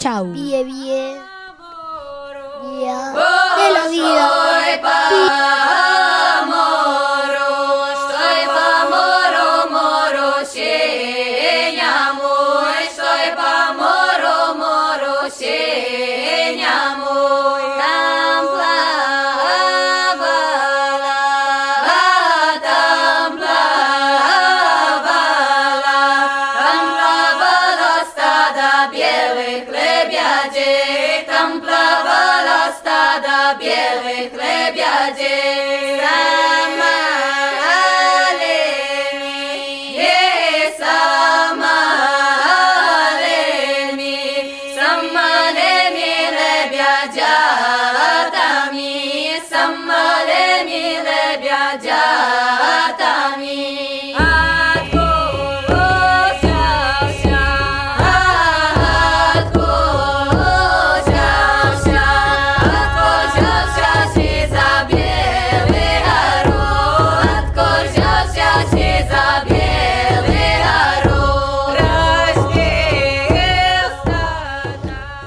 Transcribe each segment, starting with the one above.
Chau. Bien, bien. Bien. De la vida.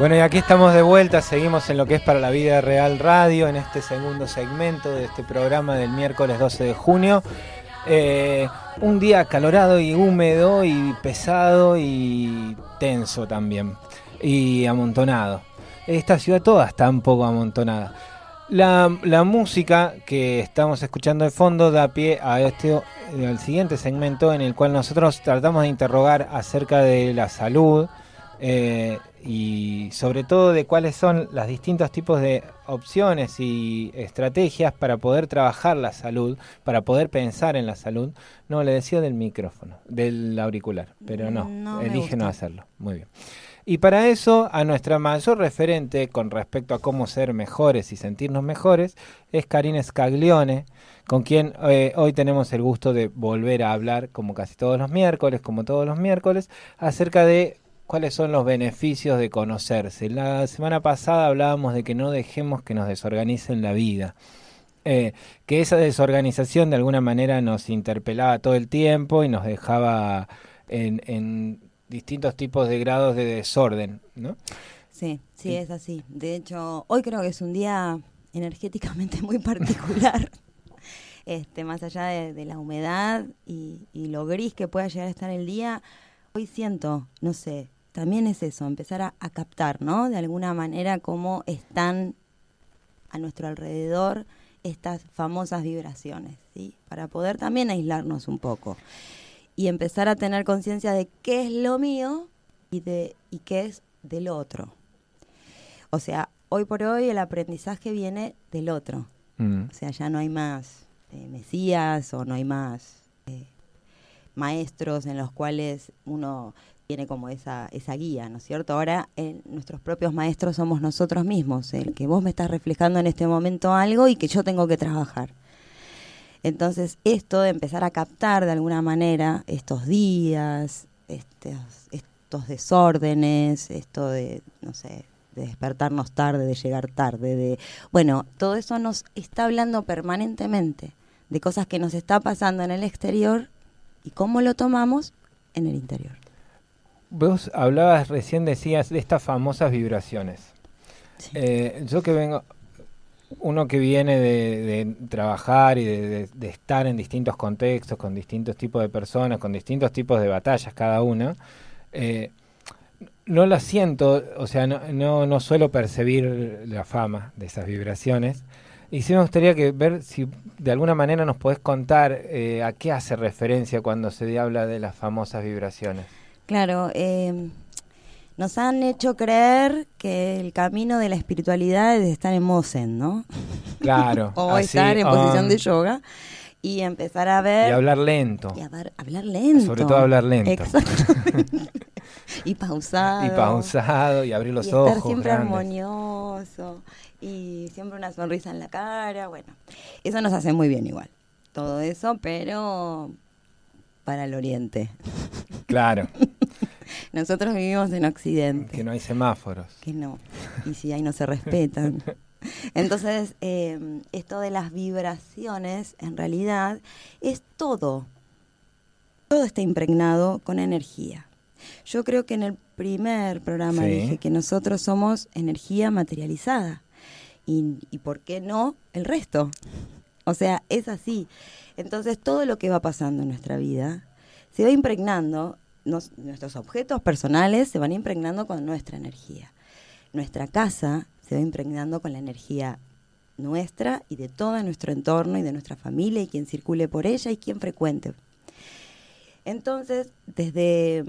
Bueno, y aquí estamos de vuelta, seguimos en lo que es para la vida real radio, en este segundo segmento de este programa del miércoles 12 de junio. Eh, un día acalorado y húmedo y pesado y tenso también, y amontonado. Esta ciudad toda está un poco amontonada. La, la música que estamos escuchando de fondo da pie a este al siguiente segmento en el cual nosotros tratamos de interrogar acerca de la salud, eh, y sobre todo de cuáles son los distintos tipos de opciones y estrategias para poder trabajar la salud, para poder pensar en la salud. No, le decía del micrófono, del auricular, pero no, elige no hacerlo. Muy bien. Y para eso, a nuestra mayor referente con respecto a cómo ser mejores y sentirnos mejores es Karina Scaglione, con quien eh, hoy tenemos el gusto de volver a hablar, como casi todos los miércoles, como todos los miércoles, acerca de cuáles son los beneficios de conocerse. La semana pasada hablábamos de que no dejemos que nos desorganicen la vida. Eh, que esa desorganización de alguna manera nos interpelaba todo el tiempo y nos dejaba en, en distintos tipos de grados de desorden, ¿no? Sí, sí, es así. De hecho, hoy creo que es un día energéticamente muy particular. este, más allá de, de la humedad y, y lo gris que pueda llegar a estar el día, hoy siento, no sé, también es eso, empezar a, a captar, ¿no? De alguna manera cómo están a nuestro alrededor estas famosas vibraciones, ¿sí? Para poder también aislarnos un poco y empezar a tener conciencia de qué es lo mío y de y qué es del otro. O sea, hoy por hoy el aprendizaje viene del otro. Mm. O sea, ya no hay más eh, mesías o no hay más eh, maestros en los cuales uno tiene como esa, esa guía, ¿no es cierto? Ahora eh, nuestros propios maestros somos nosotros mismos, el que vos me estás reflejando en este momento algo y que yo tengo que trabajar. Entonces, esto de empezar a captar de alguna manera estos días, estos, estos desórdenes, esto de, no sé, de despertarnos tarde, de llegar tarde, de... Bueno, todo eso nos está hablando permanentemente de cosas que nos está pasando en el exterior y cómo lo tomamos en el interior. Vos hablabas recién, decías, de estas famosas vibraciones. Eh, yo que vengo, uno que viene de, de trabajar y de, de- de estar en distintos contextos, con distintos tipos de personas, con distintos tipos de batallas cada una, eh, no la siento, o sea, no, no, no suelo percibir la fama de esas vibraciones. Y sí me gustaría que ver si de alguna manera nos podés contar eh, a qué hace referencia cuando se habla de las famosas vibraciones. Claro, eh, nos han hecho creer que el camino de la espiritualidad es estar en Mosen, ¿no? Claro. o así, estar en posición um, de yoga y empezar a ver... Y hablar lento. y ver- hablar lento. Sobre todo hablar lento. Exactamente. y pausado. Y pausado y abrir los y ojos. estar siempre grandes. armonioso y siempre una sonrisa en la cara. Bueno, eso nos hace muy bien igual. Todo eso, pero para el oriente. Claro, Nosotros vivimos en Occidente. que no hay semáforos. Que no. Y si ahí no se respetan. Entonces, eh, esto de las vibraciones, en realidad, es todo. Todo está impregnado con energía. Yo creo que en el primer programa Sí. dije que nosotros somos energía materializada. Y, y por qué no el resto? O sea, es así. Entonces todo lo que va pasando en nuestra vida se va impregnando, nuestros objetos personales se van impregnando con nuestra energía. Nuestra casa se va impregnando con la energía nuestra y de todo nuestro entorno y de nuestra familia y quien circule por ella y quien frecuente. Entonces, desde,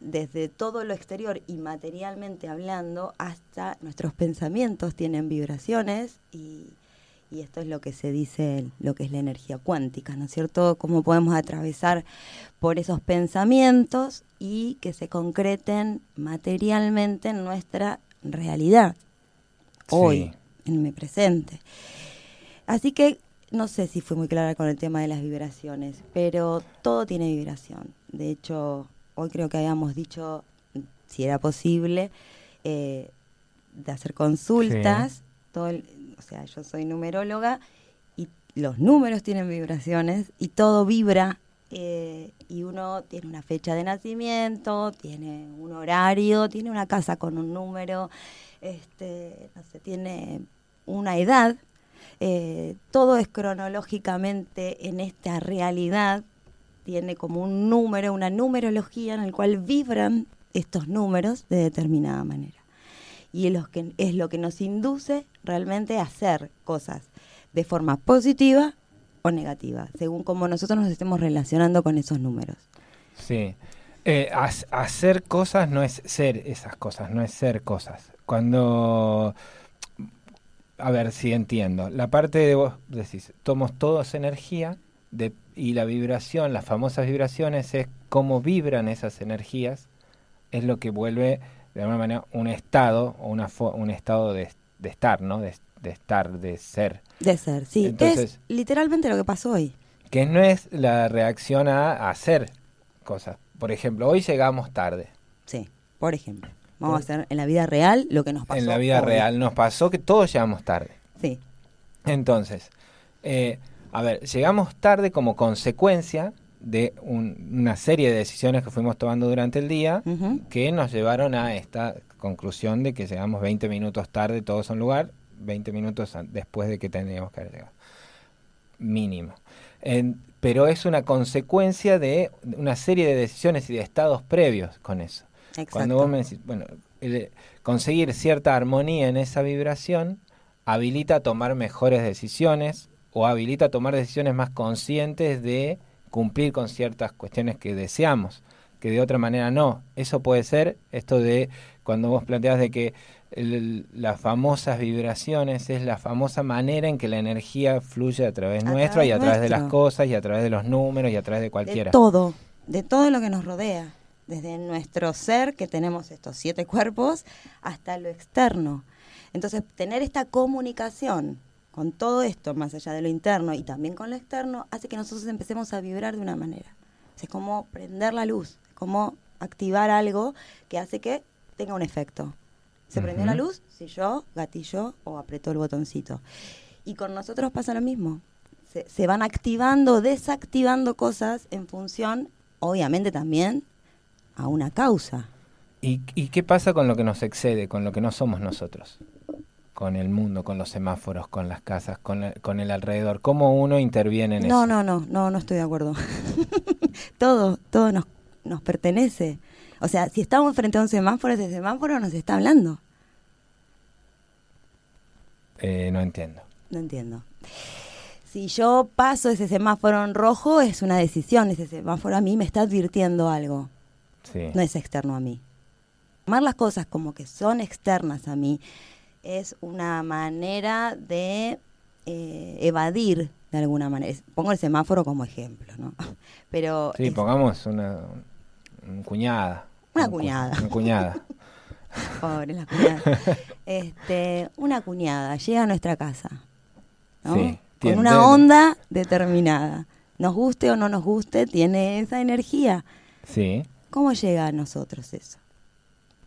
desde todo lo exterior y materialmente hablando, hasta nuestros pensamientos tienen vibraciones y, y esto es lo que se dice, lo que es la energía cuántica, ¿no es cierto? Cómo podemos atravesar por esos pensamientos y que se concreten materialmente en nuestra realidad, hoy, en mi presente. Así que no sé si fui muy clara con el tema de las vibraciones, pero todo tiene vibración. De hecho, hoy creo que habíamos dicho, si era posible, eh, de hacer consultas. Todo el- o sea, yo soy numeróloga y los números tienen vibraciones y todo vibra. eh, y uno tiene una fecha de nacimiento, tiene un horario, tiene una casa con un número, este, no sé, tiene una edad. eh, todo es cronológicamente en esta realidad, tiene como un número, una numerología en el cual vibran estos números de determinada manera. Y es lo que, es lo que nos induce realmente a hacer cosas de forma positiva o negativa, según cómo nosotros nos estemos relacionando con esos números. Sí. Eh, hacer cosas no es ser esas cosas, no es ser cosas. Cuando... A ver si entiendo. La parte de vos decís, tomos todos energía de, y la vibración, las famosas vibraciones, es cómo vibran esas energías, es lo que vuelve de alguna manera un estado o una un estado de, de estar, ¿no? De, de estar, de ser. De ser, sí. Entonces- es literalmente lo que pasó hoy. Que no es la reacción a hacer cosas. Por ejemplo, hoy llegamos tarde. Sí, por ejemplo. Vamos a hacer en la vida real lo que nos pasó. en la vida hoy. real nos pasó que todos llegamos tarde. Sí, Entonces, eh, a ver, llegamos tarde como consecuencia de un- una serie de decisiones que fuimos tomando durante el día que nos llevaron a esta conclusión de que llegamos 20 minutos tarde todos a un lugar, 20 minutos después de que teníamos que haber llegado. Mínimo. En- pero es una consecuencia de una serie de decisiones y de estados previos con eso. exacto. Cuando vos me decís, bueno, el- conseguir cierta armonía en esa vibración habilita a tomar mejores decisiones o habilita a tomar decisiones más conscientes de cumplir con ciertas cuestiones que deseamos, que de otra manera no. Eso puede ser esto de cuando vos planteas de que el- las famosas vibraciones es la famosa manera en que la energía fluye a través A nuestro y a través través de las cosas y a través de los números y a través de cualquiera. De todo, de todo lo que nos rodea. Desde nuestro ser, que tenemos estos siete cuerpos, hasta lo externo. Entonces, tener esta comunicación con todo esto, más allá de lo interno y también con lo externo, hace que nosotros empecemos a vibrar de una manera. O sea, es como prender la luz, es como activar algo que hace que tenga un efecto. Se prendió la luz si yo gatilló o apretó el botoncito. Y con nosotros pasa lo mismo. Se, se van activando, desactivando cosas en función, obviamente también, a una causa. ¿Y, y qué pasa con lo que nos excede, con lo que no somos nosotros? Con el mundo, con los semáforos, con las casas, con, el- con el alrededor. ¿Cómo uno interviene en No, eso? no, no, no, no estoy de acuerdo. todo, todo nos, nos pertenece. O sea, si estamos frente a un semáforo, ese semáforo nos está hablando. Eh, no entiendo. No entiendo. Si yo paso ese semáforo en rojo, es una decisión. Ese semáforo a mí me está advirtiendo algo. Sí. no es externo a mí. Tomar las cosas como que son externas a mí es una manera de eh, evadir de alguna manera. Pongo el semáforo como ejemplo, ¿no? Pero Sí, es- pongamos una, un cuñada. Una Un cu- cuñada. Una cuñada. pobre la cuñada. este, una cuñada llega a nuestra casa, ¿no? Sí, Con una onda determinada. Nos guste o no nos guste, tiene esa energía. Sí. ¿Cómo llega a nosotros eso?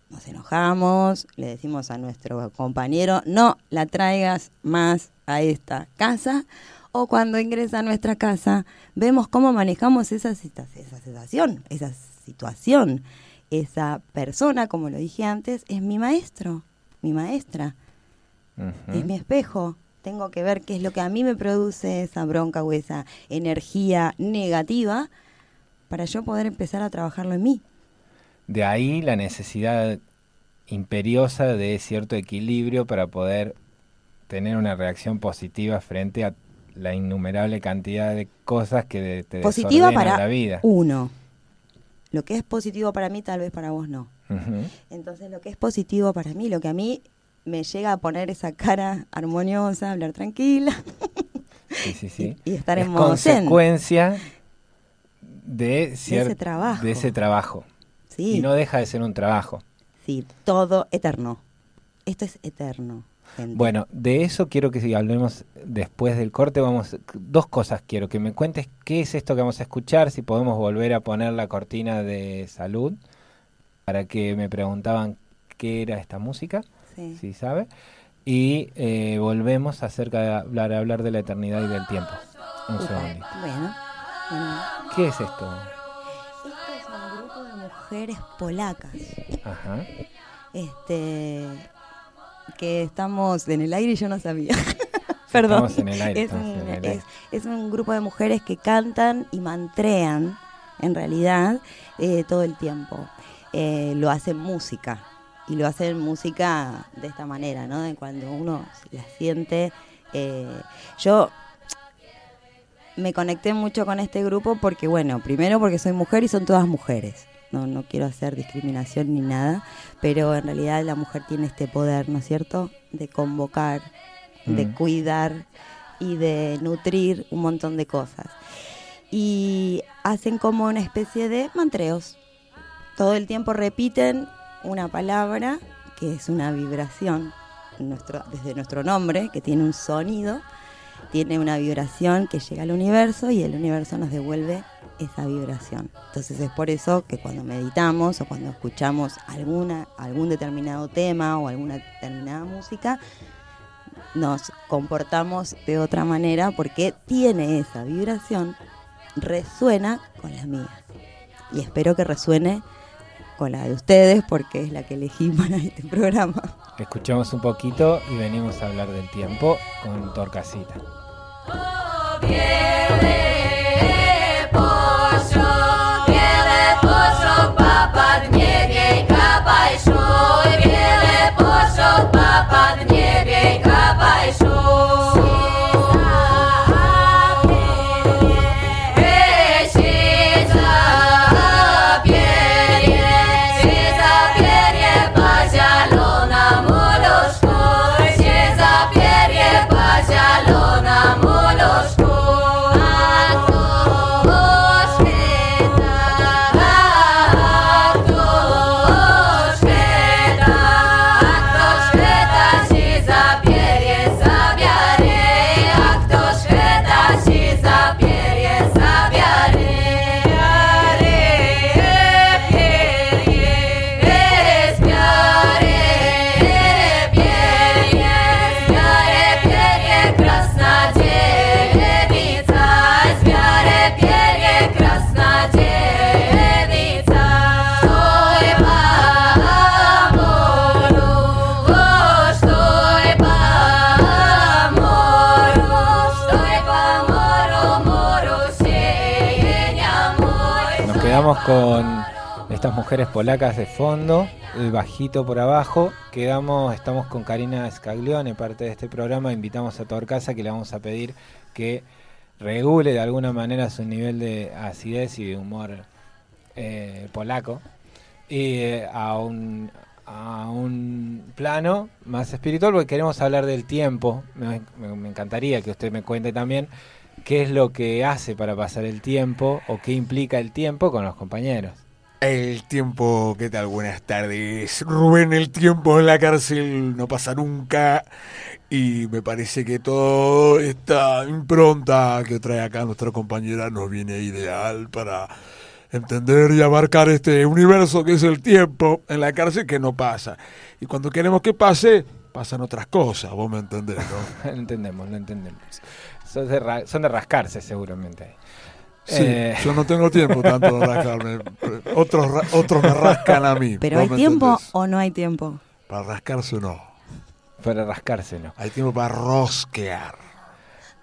Nos enojamos, le decimos a nuestro compañero, no la traigas más a esta casa, o cuando ingresa a nuestra casa, vemos cómo manejamos esa, esa sensación, esa situación, esa persona, como lo dije antes, es mi maestro, mi maestra, es mi espejo. Tengo que ver qué es lo que a mí me produce esa bronca o esa energía negativa para yo poder empezar a trabajarlo en mí. De ahí la necesidad imperiosa de cierto equilibrio para poder tener una reacción positiva frente a la innumerable cantidad de cosas que te positiva para la vida. Uno. Lo que es positivo para mí, tal vez para vos no. Entonces, lo que es positivo para mí, lo que a mí me llega a poner esa cara armoniosa, hablar tranquila. Sí, sí, sí. Y, estar en modo consecuencia de, ese trabajo. De ese trabajo. Sí. Y no deja de ser un trabajo. Sí, todo eterno. Esto es eterno. Bueno, de eso quiero que hablemos después del corte. Vamos, dos cosas quiero que me cuentes qué es esto que vamos a escuchar, si podemos volver a poner la cortina de salud, para que me preguntaban qué era esta música, si sabe. Y eh, volvemos acerca de hablar, hablar de la eternidad y del tiempo. Un segundo. Bueno, ¿Qué es? Esto mujeres polacas. Ajá. Este, que estamos en el aire y yo no sabía. Perdón. Estamos en el aire. Es, un, Es, un grupo de mujeres que cantan y mantrean, en realidad, eh, todo el tiempo. Eh, lo hacen música. Y lo hacen música de esta manera, ¿no? De cuando uno la siente. Eh, yo me conecté mucho con este grupo porque, bueno, primero porque soy mujer y son todas mujeres no, no quiero hacer discriminación ni nada, pero en realidad la mujer tiene este poder, ¿no es cierto?, de convocar, de mm. cuidar y de nutrir un montón de cosas. Y hacen como una especie de mantreos. Todo el tiempo repiten una palabra que es una vibración nuestro, desde nuestro nombre, que tiene un sonido, tiene una vibración que llega al universo y el universo nos devuelve esa vibración. Entonces es por eso que cuando meditamos o cuando escuchamos alguna, algún determinado tema o alguna determinada música, nos comportamos de otra manera porque tiene esa vibración, resuena con la mía. Y espero que resuene con la de ustedes porque es la que elegí para este programa. Escuchamos un poquito y venimos a hablar del tiempo con Torcasita. Con estas mujeres polacas de fondo, el bajito por abajo. Quedamos, estamos con Karina Scaglione, parte de este programa. Invitamos a Torcasa que le vamos a pedir que regule de alguna manera su nivel de acidez y de humor eh, polaco y eh, a un a un plano más espiritual porque queremos hablar del tiempo. me encantaría que usted me cuente también qué es lo que hace para pasar el tiempo o qué implica el tiempo con los compañeros. El tiempo, ¿qué tal? Buenas tardes. Rubén, el tiempo en la cárcel no pasa nunca y me parece que toda esta impronta que trae acá nuestra compañera nos viene ideal para entender y abarcar este universo que es el tiempo en la cárcel que no pasa. Y cuando queremos que pase, pasan otras cosas, vos me entendés, ¿no? entendemos, lo entendemos. Son de, rascarse seguramente. Sí, Eh, yo no tengo tiempo tanto de rascarme. Otros, ra- otros me rascan a mí. Pero ¿vos hay tiempo entendés? o no hay tiempo. Para rascarse no. para rascárselo. Hay tiempo para rosquear.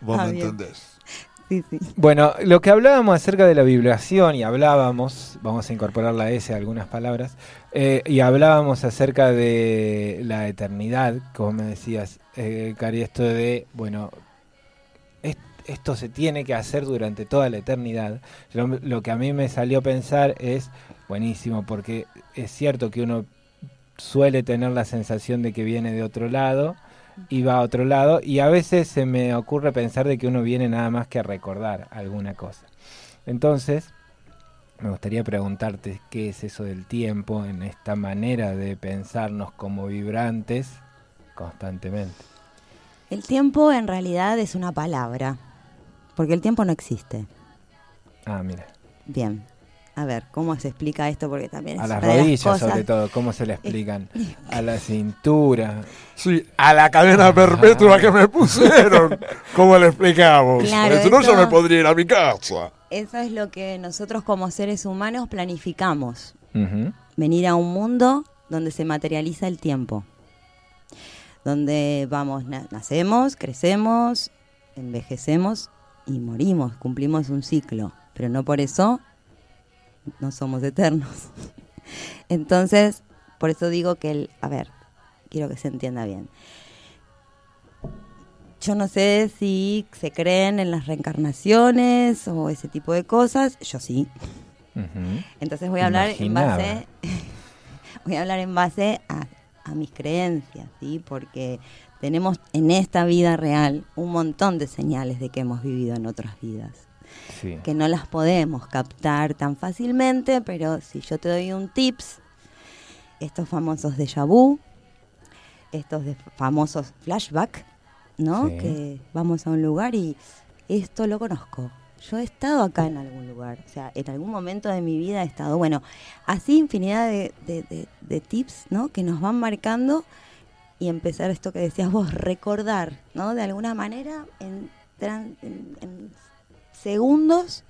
¿Vos Ah, me bien. entendés? Sí, sí. Bueno, lo que hablábamos acerca de la vibración y hablábamos, vamos a incorporar la S a algunas palabras, eh, y hablábamos acerca de la eternidad, como me decías, eh, Cari, esto de, bueno, esto se tiene que hacer durante toda la eternidad. Lo que a mí me salió a pensar es, buenísimo, porque es cierto que uno suele tener la sensación de que viene de otro lado, y va a otro lado y a veces se me ocurre pensar de que uno viene nada más que a recordar alguna cosa. Entonces, me gustaría preguntarte qué es eso del tiempo en esta manera de pensarnos como vibrantes constantemente. El tiempo en realidad es una palabra, porque el tiempo no existe. Ah, mira, Bien. A ver, ¿cómo se explica esto? Porque también es a las rodillas cosas- sobre todo, ¿cómo se le explican? A la cintura. Sí, a la cadena perpetua que me pusieron. ¿Cómo le explicamos? Claro, si no, yo eso- me podría ir a mi casa. Eso es lo que nosotros como seres humanos planificamos. Venir a un mundo donde se materializa el tiempo. Donde vamos, na- nacemos, crecemos, envejecemos y morimos, cumplimos un ciclo. Pero no por eso no somos eternos. Entonces, por eso digo que el, a ver, quiero que se entienda bien. Yo no sé si se creen en las reencarnaciones o ese tipo de cosas. Yo sí. Entonces voy a hablar en base voy a hablar en base a, a mis creencias, ¿sí? Porque tenemos en esta vida real un montón de señales de que hemos vivido en otras vidas, Sí. que no las podemos captar tan fácilmente, pero si yo te doy un tips, estos famosos déjà vu, estos de famosos flashback, ¿no? Sí. Que vamos a un lugar y esto lo conozco. Yo he estado acá en algún lugar, o sea, en algún momento de mi vida he estado. Bueno, así infinidad de, de- de- de tips, ¿no? Que nos van marcando y empezar esto que decías vos, recordar, ¿no? De alguna manera, en, en- en segundos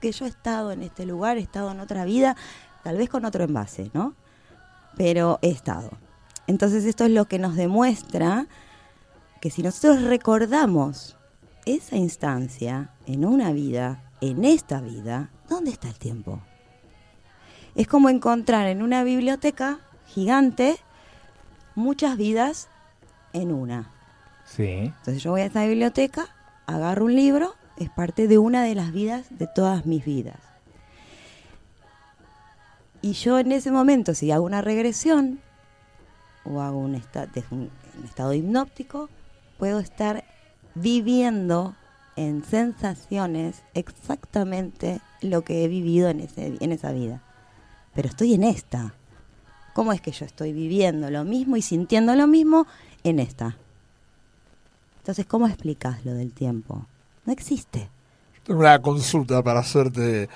que yo he estado en este lugar, he estado en otra vida, tal vez con otro envase, ¿no? Pero he estado. Entonces esto es lo que nos demuestra que si nosotros recordamos esa instancia en una vida, en esta vida, ¿dónde está el tiempo? Es como encontrar en una biblioteca gigante muchas vidas en una. Sí. Entonces yo voy a esa biblioteca, agarro un libro, es parte de una de las vidas de todas mis vidas. Y yo en ese momento, si hago una regresión o hago un, esta- un- un estado hipnóptico, puedo estar viviendo en sensaciones exactamente lo que he vivido en, ese, en esa vida. Pero estoy en esta. ¿Cómo es que yo estoy viviendo lo mismo y sintiendo lo mismo en esta? Entonces, ¿cómo explicas lo del tiempo? No existe. Tengo una consulta para hacerte.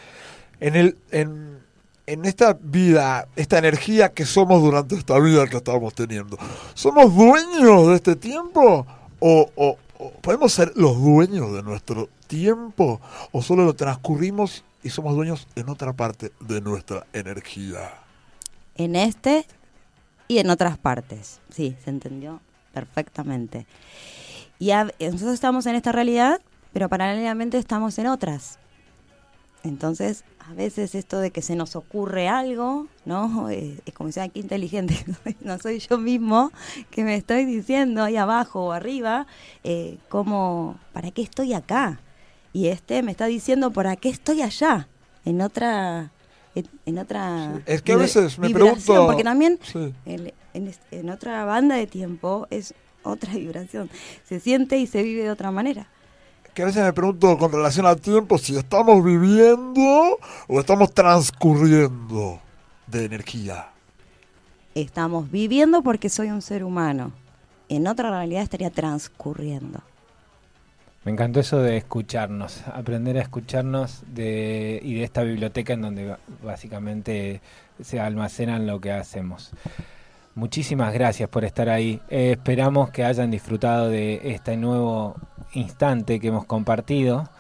En, el, en, en esta vida, esta energía que somos durante esta vida que estamos teniendo, ¿somos dueños de este tiempo? ¿O, o- o podemos ser los dueños de nuestro tiempo? ¿O solo lo transcurrimos y somos dueños en otra parte de nuestra energía? En este y en otras partes. Sí, se entendió perfectamente. Y a- nosotros estamos en esta realidad, pero paralelamente estamos en otras. Entonces, a veces esto de que se nos ocurre algo, ¿no? Eh, es como sea, qué inteligente, no soy yo mismo que me estoy diciendo ahí abajo o arriba, eh, ¿para qué estoy acá? Y este me está diciendo, ¿para qué estoy allá? En otra... En, en otra Es que a veces me pregunto- porque también Sí. en, en en otra banda de tiempo es otra vibración. Se siente y se vive de otra manera. Que a veces me pregunto con relación al tiempo si estamos viviendo o estamos transcurriendo de energía. Estamos viviendo porque soy un ser humano. En otra realidad estaría transcurriendo. Me encantó eso de escucharnos, aprender a escucharnos de, y de esta biblioteca en donde básicamente se almacenan lo que hacemos. Muchísimas gracias por estar ahí. Eh, esperamos que hayan disfrutado de este nuevo instante que hemos compartido.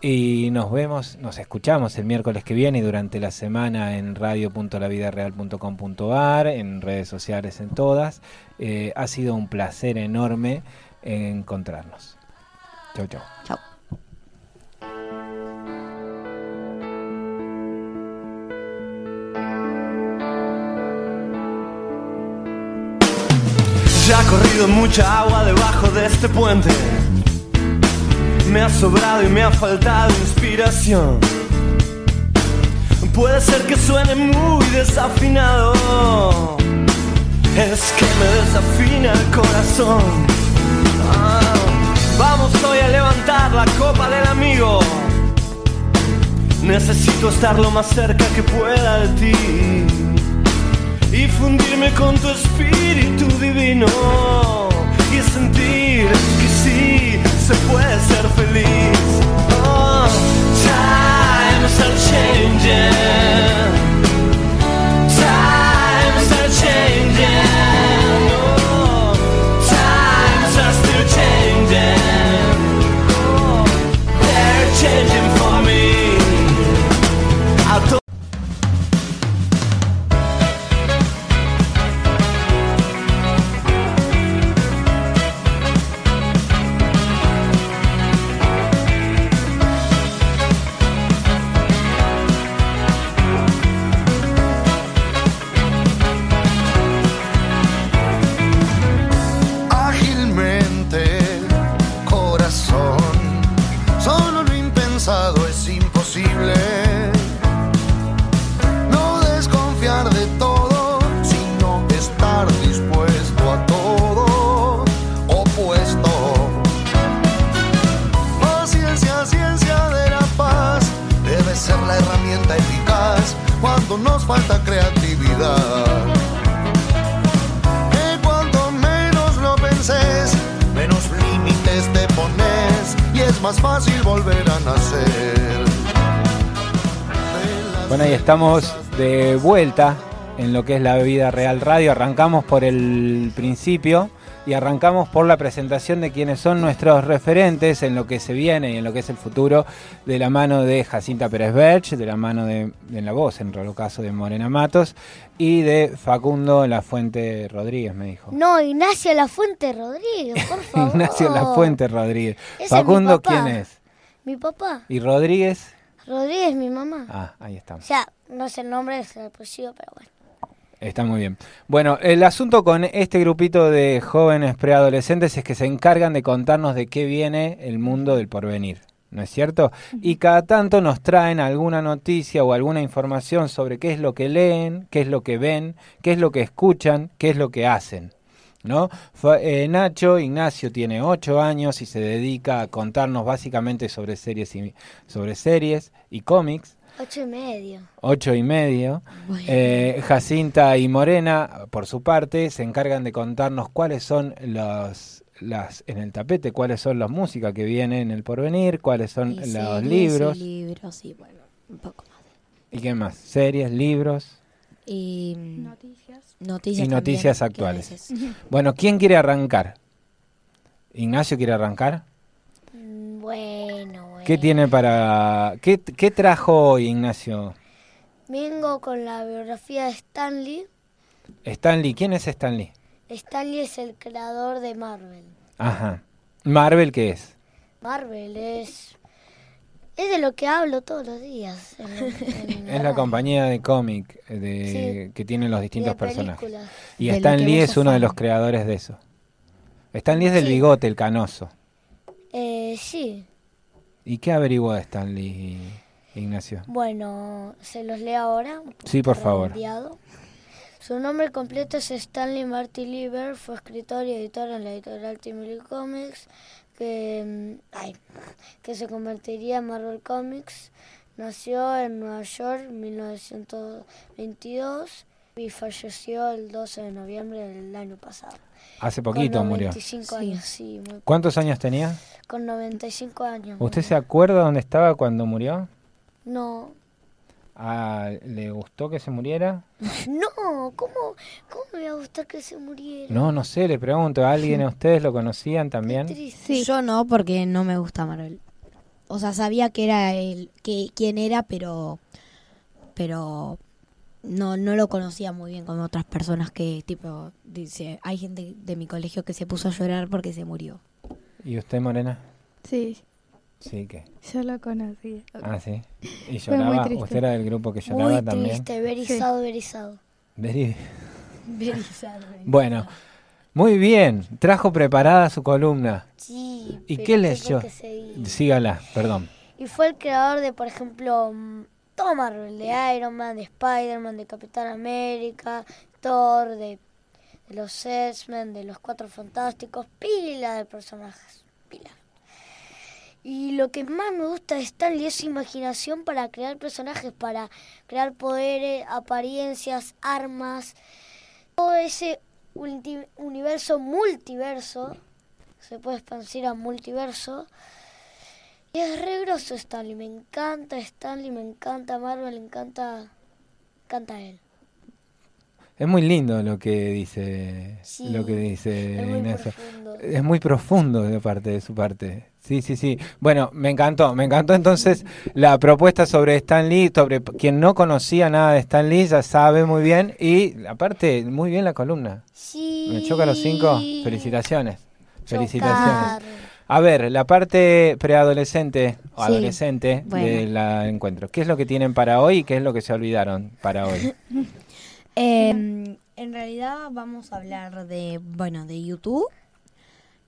Y nos vemos, nos escuchamos el miércoles que viene y durante la semana en radio.lavidareal.com.ar, en redes sociales en todas. Eh, ha sido un placer enorme encontrarnos. Chau, chau. Chau. Ya ha corrido mucha agua debajo de este puente. Me ha sobrado y me ha faltado inspiración. Puede ser que suene muy desafinado. Es que me desafina el corazón. Hoy a levantar la copa del amigo. Necesito estar lo más cerca que pueda de ti y fundirme con tu espíritu divino y sentir que sí se puede ser feliz. Oh, times are changing. Estamos de vuelta en lo que es la vida real radio. Arrancamos por el principio y arrancamos por la presentación de quienes son nuestros referentes en lo que se viene y en lo que es el futuro, de la mano de Jacinta Pérez Berch, de la mano de, en la voz, en el caso de Morena Matos, y de Facundo La Fuente Rodríguez, me dijo. No, Ignacio La Fuente Rodríguez, por favor. Ignacio La Fuente Rodríguez. Ese es mi Facundo, papá. ¿quién es? Mi papá. ¿Y Rodríguez? Rodríguez, mi mamá. Ah, ahí O estamos. sea, no sé el nombre, es el apellido, pero bueno. Está muy bien. Bueno, el asunto con este grupito de jóvenes preadolescentes es que se encargan de contarnos de qué viene el mundo del porvenir. ¿No es cierto? Y cada tanto nos traen alguna noticia o alguna información sobre qué es lo que leen, qué es lo que ven, qué es lo que escuchan, qué es lo que hacen. ¿No? Fa- eh, Nacho Ignacio tiene ocho años y se dedica a contarnos básicamente sobre series y, sobre series y cómics. Ocho y medio. Ocho y medio. Eh, Jacinta y Morena, por su parte, se encargan de contarnos cuáles son los las en el tapete, cuáles son las músicas que vienen en el porvenir, cuáles son Y los series libros Y libros y bueno, un poco más. y qué más, series, libros Y mm, Noticias. Noticias. y noticias actuales. Bueno, ¿quién quiere arrancar? Ignacio quiere arrancar. Mm, Bueno, bueno. ¿Qué tiene para qué, qué trajo hoy Ignacio? Vengo con la biografía de Stanley. Stanley, ¿quién es Stanley? Stanley es el creador de Marvel. Ajá. Marvel, ¿qué es? Marvel es. Es de lo que hablo todos los días. en- en Es la compañía de cómic eh, de, Sí. que tienen los distintos personajes. películas. Y Stan Lee es uno de los creadores de eso. Stan Lee es del Sí. bigote, el canoso. Eh, sí. ¿Y qué averiguó de Stan Lee, Ignacio? Bueno, se los leo ahora. Sí, por favor. Su nombre completo es Stanley Marty Lieber, fue escritor y editor en la editorial Timely Comics, que, mm, ay, que se convertiría en Marvel Comics. Nació en Nueva York en 1922 y falleció el 12 de noviembre del año pasado. Hace poquito con murió. 95 años, sí, muy- ¿Cuántos años tenía? con 95 años. ¿Usted murió. se acuerda dónde estaba cuando murió? No, Ah, ¿Le gustó que se muriera? no, ¿cómo, ¿cómo me va a gustar que se muriera? No, no sé, le pregunto. ¿A alguien a ustedes lo conocían también? Sí. Yo no, porque no me gusta Marvel. o sea, sabía que era el, que quién era, pero, pero no, no lo conocía muy bien como otras personas que, tipo, dice, hay gente de mi colegio que se puso a llorar porque se murió. ¿Y usted, Morena? Sí, Sí, ¿qué? yo lo conocí. Ah, sí. ¿Y lloraba? ¿Usted era del grupo que lloraba Muy también? triste, verizado, verizado. Veri- Verizado, Bueno, muy bien. Trajo preparada su columna. Sí. ¿Y pero qué leyó? que. Sígala, perdón. Y fue el creador de, por ejemplo, mm, todo Marvel, de Iron Man, de Spider-Man, de Capitán América, Thor, de, de los X-Men, de los Cuatro Fantásticos, pila de personajes, pila. Y lo que más me gusta de Stanley es su imaginación para crear personajes, para crear poderes, apariencias, armas, todo ese universo multiverso, se puede expandir a multiverso, y es re grosso Stanley, me encanta Stanley, me encanta Marvel, me encanta, encanta él. Es muy lindo lo que dice, Sí, lo que dice es muy Inés. profundo. Es muy profundo de parte de su parte. Sí, sí, sí. Bueno, me encantó, me encantó entonces la propuesta sobre Stan Lee, sobre quien no conocía nada de Stan Lee, ya sabe muy bien y aparte muy bien la columna. Sí. Me choca los cinco. Felicitaciones. Felicitaciones. A ver, la parte preadolescente o Sí, adolescente bueno. del encuentro. ¿Qué es lo que tienen para hoy y qué es lo que se olvidaron para hoy? Em, en realidad vamos a hablar de, bueno, de YouTube,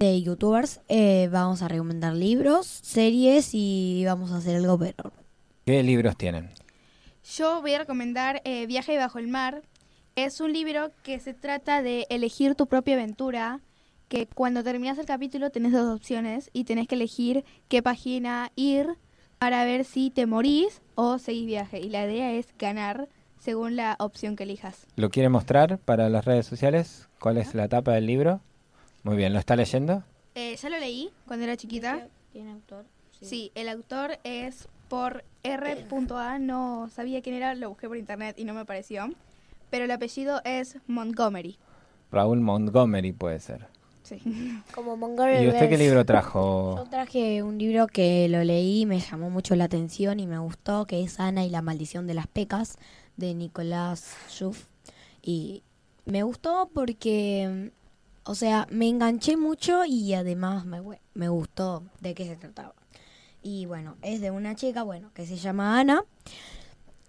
de youtubers. Eh, vamos a recomendar libros, series y vamos a hacer algo pero ¿Qué libros tienen? Yo voy a recomendar eh, Viaje bajo el mar. Es un libro que se trata de elegir tu propia aventura, que cuando terminas el capítulo tenés dos opciones y tenés que elegir qué página ir para ver si te morís o seguís viaje. Y la idea es ganar según la opción que elijas. ¿Lo quiere mostrar para las redes sociales? ¿Cuál es la tapa del libro? Muy bien, ¿lo está leyendo? Eh, ya lo leí cuando era chiquita. ¿Tiene autor? Sí, el autor es por R.A. No sabía quién era, lo busqué por internet y no me apareció. Pero el apellido es Montgomery. Raúl Montgomery puede ser. Sí. Como Montgomery ¿Y usted qué libro Yo trajo? traje un libro que lo leí, me llamó mucho la atención y me gustó, que es Ana y la maldición de las pecas, de Nicolás Schuff. Y me gustó porque, o sea, me enganché mucho y además me, me gustó de qué se trataba. Y bueno, es de una chica, bueno, que se llama Ana,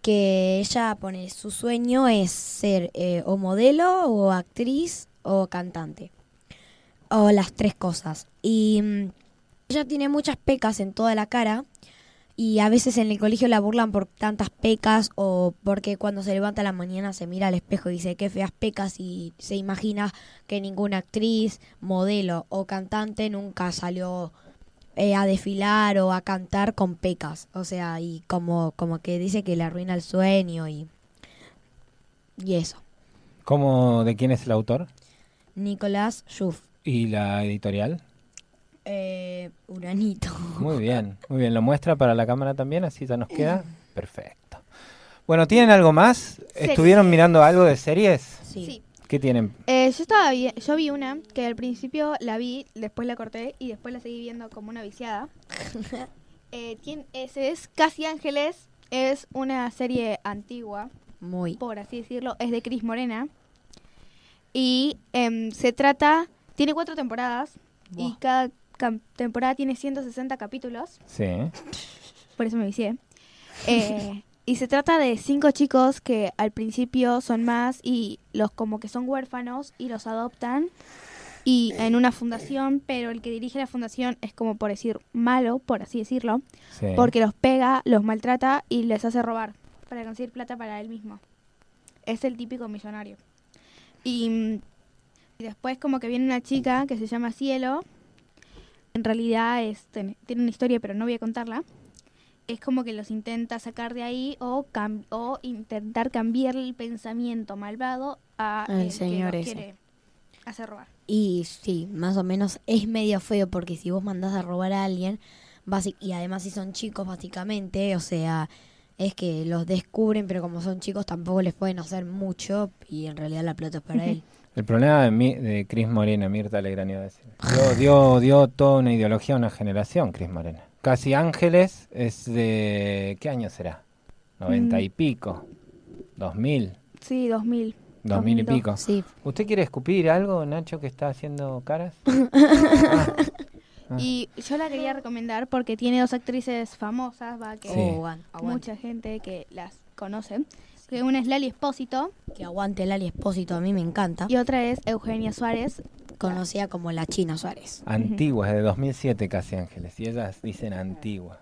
que ella pone, su sueño es ser eh, o modelo o actriz o cantante. O las tres cosas. Y mm, ella tiene muchas pecas en toda la cara. Y a veces en el colegio la burlan por tantas pecas o porque cuando se levanta a la mañana se mira al espejo y dice qué feas pecas y se imagina que ninguna actriz, modelo o cantante nunca salió eh, a desfilar o a cantar con pecas. O sea, y como, como que dice que le arruina el sueño y, y eso. ¿Cómo, ¿De quién es el autor? Nicolás Schuff. ¿Y la editorial? Eh, Uranito. Muy bien, muy bien. ¿Lo muestra para la cámara también? Así ya nos queda. Perfecto. Bueno, ¿tienen algo más? ¿Estuvieron mirando algo de series? Sí. Sí. ¿Qué tienen? Eh, yo estaba vi- yo vi una que al principio la vi, después la corté y después la seguí viendo como una viciada. eh, ¿quién es? Es Casi Ángeles, es una serie antigua, Muy. por así decirlo, es de Cris Morena. Y em, se trata, tiene cuatro temporadas y cada temporada tiene 160 capítulos, Sí. por eso me vicié. Eh, y se trata de cinco chicos que al principio son más y los como que son huérfanos y los adoptan y en una fundación, pero el que dirige la fundación es como por decir malo, por así decirlo, sí. porque los pega, los maltrata y les hace robar para conseguir plata para él mismo. Es el típico millonario. Y, mm, y después como que viene una chica que se llama Cielo. En realidad es, ten- tiene una historia, pero no voy a contarla. Es como que los intenta sacar de ahí o, cam- o intentar cambiar el pensamiento malvado a el señor que los quiere hacer robar. Y sí, más o menos es medio feo porque si vos mandás a robar a alguien, y además si son chicos básicamente, o sea, es que los descubren, pero como son chicos tampoco les pueden hacer mucho y en realidad la plata es para él. El problema de, Mi- de Cris Morena, Mirta Legrand iba a decir. Dio, dio, dio toda una ideología a una generación, Cris Morena. Casi Ángeles es de... ¿Qué año será? ¿90 y pico? ¿2000? Sí, 2000. ¿2000 y 2002. pico? Sí. ¿Usted quiere escupir algo, Nacho, que está haciendo caras? Ah. Y yo la quería recomendar porque tiene dos actrices famosas, va, que Sí. Oh, mucha gente que las conoce. Que una es Lali Espósito Que aguante Lali Espósito, a mí me encanta. y otra es Eugenia Suárez. Conocida como la China Suárez. Antigua, es de 2007 Casi Ángeles. Y ellas dicen antigua.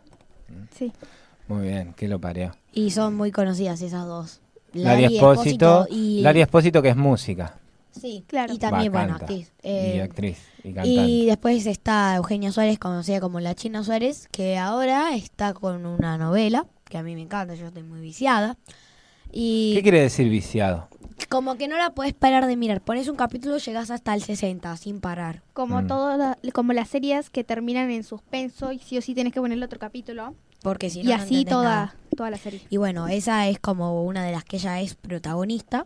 Sí. Muy bien, ¿qué lo parió? Y son muy conocidas esas dos. Lali Espósito, y... Lali Espósito que es música. Sí, Claro. y también, Va, bueno, actriz. y Eh, actriz y cantante. y después está Eugenia Suárez, conocida como la China Suárez, que ahora está con una novela, que a mí me encanta, yo estoy muy viciada. Y ¿Qué quiere decir viciado? como que no la puedes parar de mirar. Pones un capítulo, llegas hasta el 60 sin parar. Como Mm. todas la- como las series que terminan en suspenso y sí o sí tienes que ponerle otro capítulo. Porque si no, y no así entendés toda, nada. toda la serie. Y bueno, esa es como una de las que ella es protagonista.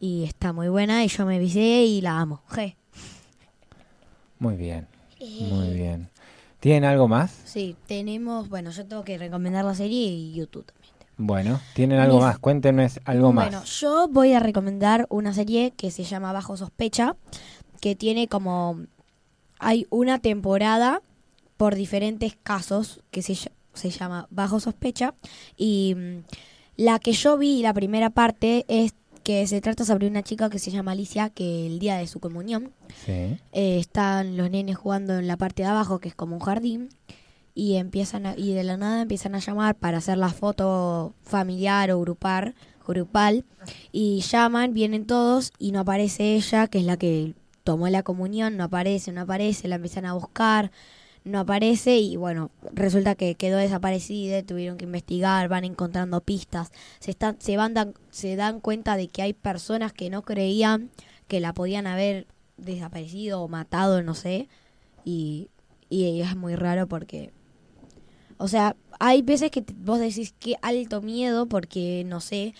Y está muy buena y yo me vicié y la amo. Je. Muy bien, Eh. muy bien. ¿Tienen algo más? Sí, tenemos, bueno, yo tengo que recomendar la serie y YouTube. Bueno, ¿tienen algo más? Cuéntenme algo más. Bueno, yo voy a recomendar una serie que se llama Bajo Sospecha, que tiene como... Hay una temporada por diferentes casos que se, se llama Bajo Sospecha. Y mm, la que yo vi, la primera parte, es que se trata sobre una chica que se llama Alicia, que el día de su comunión Sí. eh, están los nenes jugando en la parte de abajo, que es como un jardín, y empiezan a- y de la nada empiezan a llamar para hacer la foto familiar o grupar, grupal, y llaman, vienen todos y no aparece ella, que es la que tomó la comunión, no aparece, no aparece, la empiezan a buscar, no aparece y bueno, resulta que quedó desaparecida, tuvieron que investigar, van encontrando pistas, se están se van dan, se dan cuenta de que hay personas que no creían que la podían haber desaparecido o matado, no sé, y, y es muy raro porque o sea, hay veces que vos decís que alto miedo porque no sé,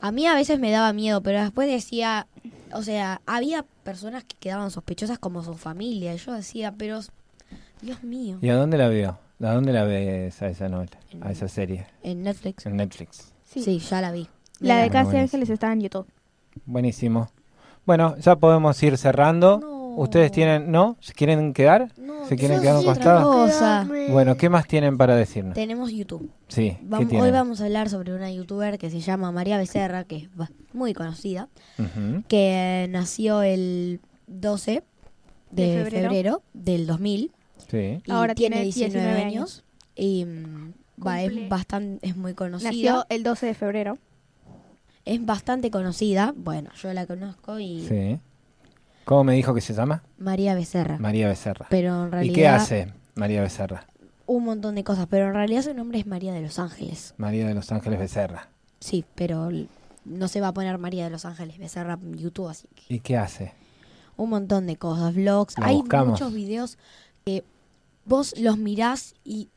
a mí a veces me daba miedo, pero después decía, o sea, había personas que quedaban sospechosas como su familia. Y yo decía, pero, Dios mío, ¿Y a dónde la vio? ¿A dónde la ves a esa novela? A esa serie. en Netflix. En Netflix. Sí. Sí, ya la vi. La de Casi. Ángeles está en YouTube. Buenísimo. Bueno, ya podemos ir cerrando. No. ¿Ustedes tienen, no? ¿Se quieren quedar? No, ¿Se quieren quedar a un sí, costado? otra cosa. Bueno, ¿qué más tienen para decirnos? Tenemos YouTube. Sí, hoy vamos a hablar sobre una youtuber que se llama María Becerra, que es muy conocida, que nació el 12 de, De febrero. febrero. del 2000 Sí. y Ahora tiene tiene 19, 19 años y mm, va, es bastante es muy conocida. Nació el 12 de febrero. Es bastante conocida. Bueno, yo la conozco y Sí. ¿Cómo me dijo que se llama? María Becerra. María Becerra. pero en ¿Y realidad qué hace María Becerra? un montón de cosas, pero en realidad su nombre es María de los Ángeles. María de los Ángeles Becerra. Sí, pero no se va a poner María de los Ángeles Becerra en YouTube, así que ¿Y qué hace? un montón de cosas, vlogs. La Hay buscamos. muchos videos que vos los mirás y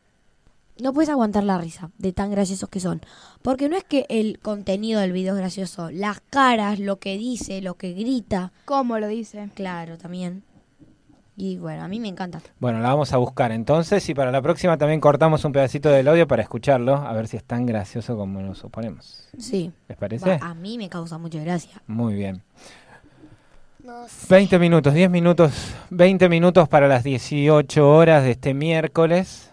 no puedes aguantar la risa de tan graciosos que son. Porque no es que el contenido del video es gracioso, las caras, lo que dice, lo que grita, ¿Cómo lo dice? claro, también. Y bueno, a mí me encanta. Bueno, la vamos a buscar entonces y para la próxima también cortamos un pedacito del audio para escucharlo, a ver si es tan gracioso como nos suponemos. Sí. ¿Les parece? Va, a mí me causa mucha gracia. Muy bien. No sé. 20 minutos, 10 minutos, 20 minutos para las 18 horas de este miércoles,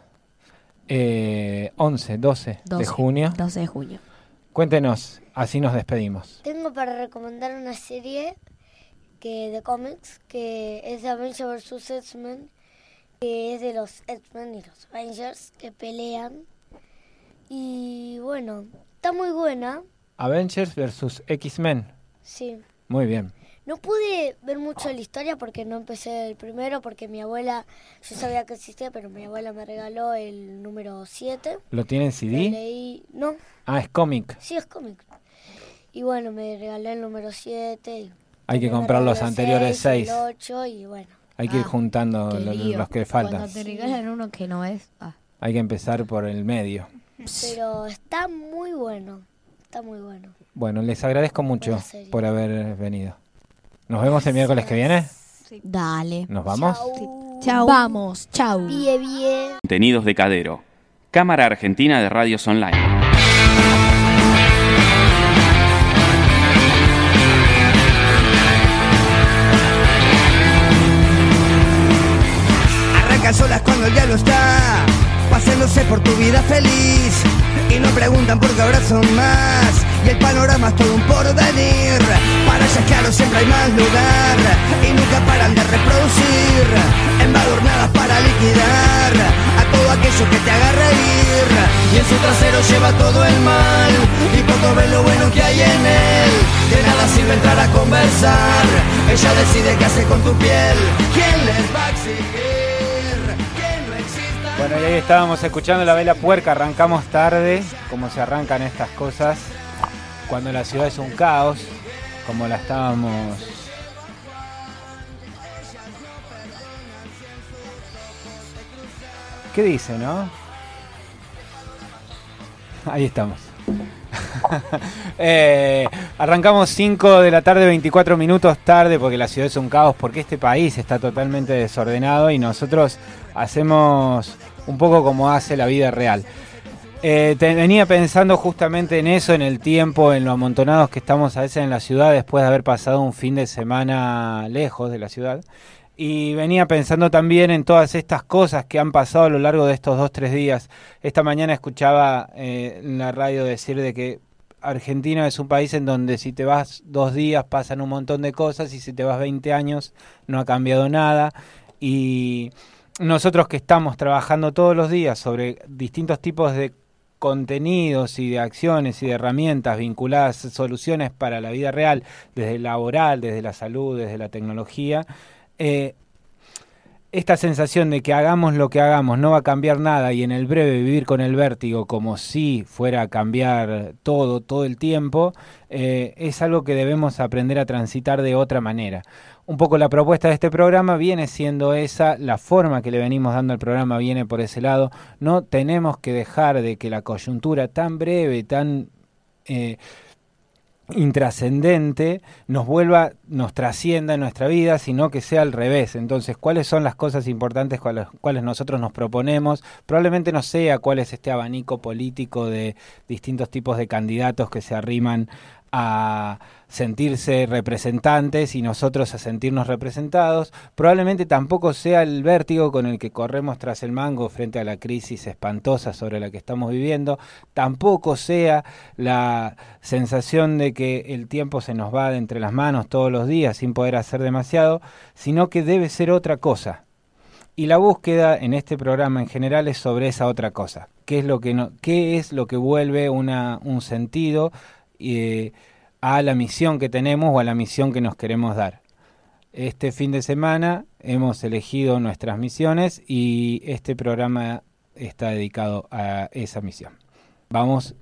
eh, 11, 12, de 12. junio. 12 de junio. Cuéntenos, así nos despedimos. Tengo para recomendar una serie que de cómics que es de Avengers vs. X-Men, que es de los X-Men y los Avengers que pelean. Y bueno, está muy buena, Avengers versus X-Men. sí. Muy bien. No pude ver mucho la historia porque no empecé el primero, porque mi abuela, yo sabía que existía, pero mi abuela me regaló el número 7. ¿Lo tienen Lo CD? leí, no, Ah, es cómic. sí es cómic. Y bueno, me regaló el número 7. y Hay que comprar los anteriores 6. El 8 y bueno. Hay que ir Ah, juntando Qué lo- lío. los que faltan. Cuando te regalan uno que no es. ah. Hay que empezar por el medio. Pero está muy bueno. Está muy bueno. Bueno, les agradezco mucho por haber venido. Nos vemos el miércoles que viene. Dale. ¿Nos vamos? Chau. Chau. Vamos, chau. Bien, bien. Contenidos de Cadero. Cámara Argentina de Radios Online. Arranca solas cuando el diablo está pasándose por tu vida feliz y no preguntan por qué ahora son más y el panorama es todo un porvenir. Para claro siempre hay más lugar y nunca paran de reproducir. Embadurnadas para liquidar a todo aquello que te haga reír. Y en su trasero lleva todo el mal y poco ve lo bueno que hay en él. De nada sirve entrar a conversar. Ella decide qué hace con tu piel. Quién les va a exigir bueno, y ahí estábamos escuchando la vela puerca, arrancamos tarde, como se arrancan estas cosas, cuando la ciudad es un caos, como la estábamos... ¿Qué dice, no? Ahí estamos. eh, arrancamos 5 de la tarde, 24 minutos tarde, porque la ciudad es un caos, porque este país está totalmente desordenado y nosotros hacemos un poco como hace la vida real. Eh, venía pensando justamente en eso, en el tiempo, en lo amontonados que estamos a veces en la ciudad después de haber pasado un fin de semana lejos de la ciudad. Y venía pensando también en todas estas cosas que han pasado a lo largo de estos dos, tres días. Esta mañana escuchaba eh, en la radio decir de que Argentina es un país en donde si te vas dos días pasan un montón de cosas y si te vas 20 años no ha cambiado nada. Y nosotros que estamos trabajando todos los días sobre distintos tipos de contenidos y de acciones y de herramientas vinculadas a soluciones para la vida real, desde laboral, desde la salud, desde la tecnología, eh, esta sensación de que hagamos lo que hagamos no va a cambiar nada y en el breve vivir con el vértigo como si fuera a cambiar todo, todo el tiempo, eh, es algo que debemos aprender a transitar de otra manera un poco la propuesta de este programa viene siendo esa, la forma que le venimos dando al programa viene por ese lado. No tenemos que dejar de que la coyuntura tan breve, tan eh, intrascendente, nos vuelva, nos trascienda en nuestra vida, sino que sea al revés. Entonces, ¿cuáles son las cosas importantes con las cuales nosotros nos proponemos? Probablemente no sea cuál es este abanico político de distintos tipos de candidatos que se arriman a sentirse representantes y nosotros a sentirnos representados, probablemente tampoco sea el vértigo con el que corremos tras el mango frente a la crisis espantosa sobre la que estamos viviendo, tampoco sea la sensación de que el tiempo se nos va de entre las manos todos los días sin poder hacer demasiado, sino que debe ser otra cosa. Y la búsqueda en este programa en general es sobre esa otra cosa. ¿Qué es lo que, qué es lo que vuelve una, un sentido a la misión que tenemos o a la misión que nos queremos dar. Este fin de semana hemos elegido nuestras misiones y este programa está dedicado a esa misión. Vamos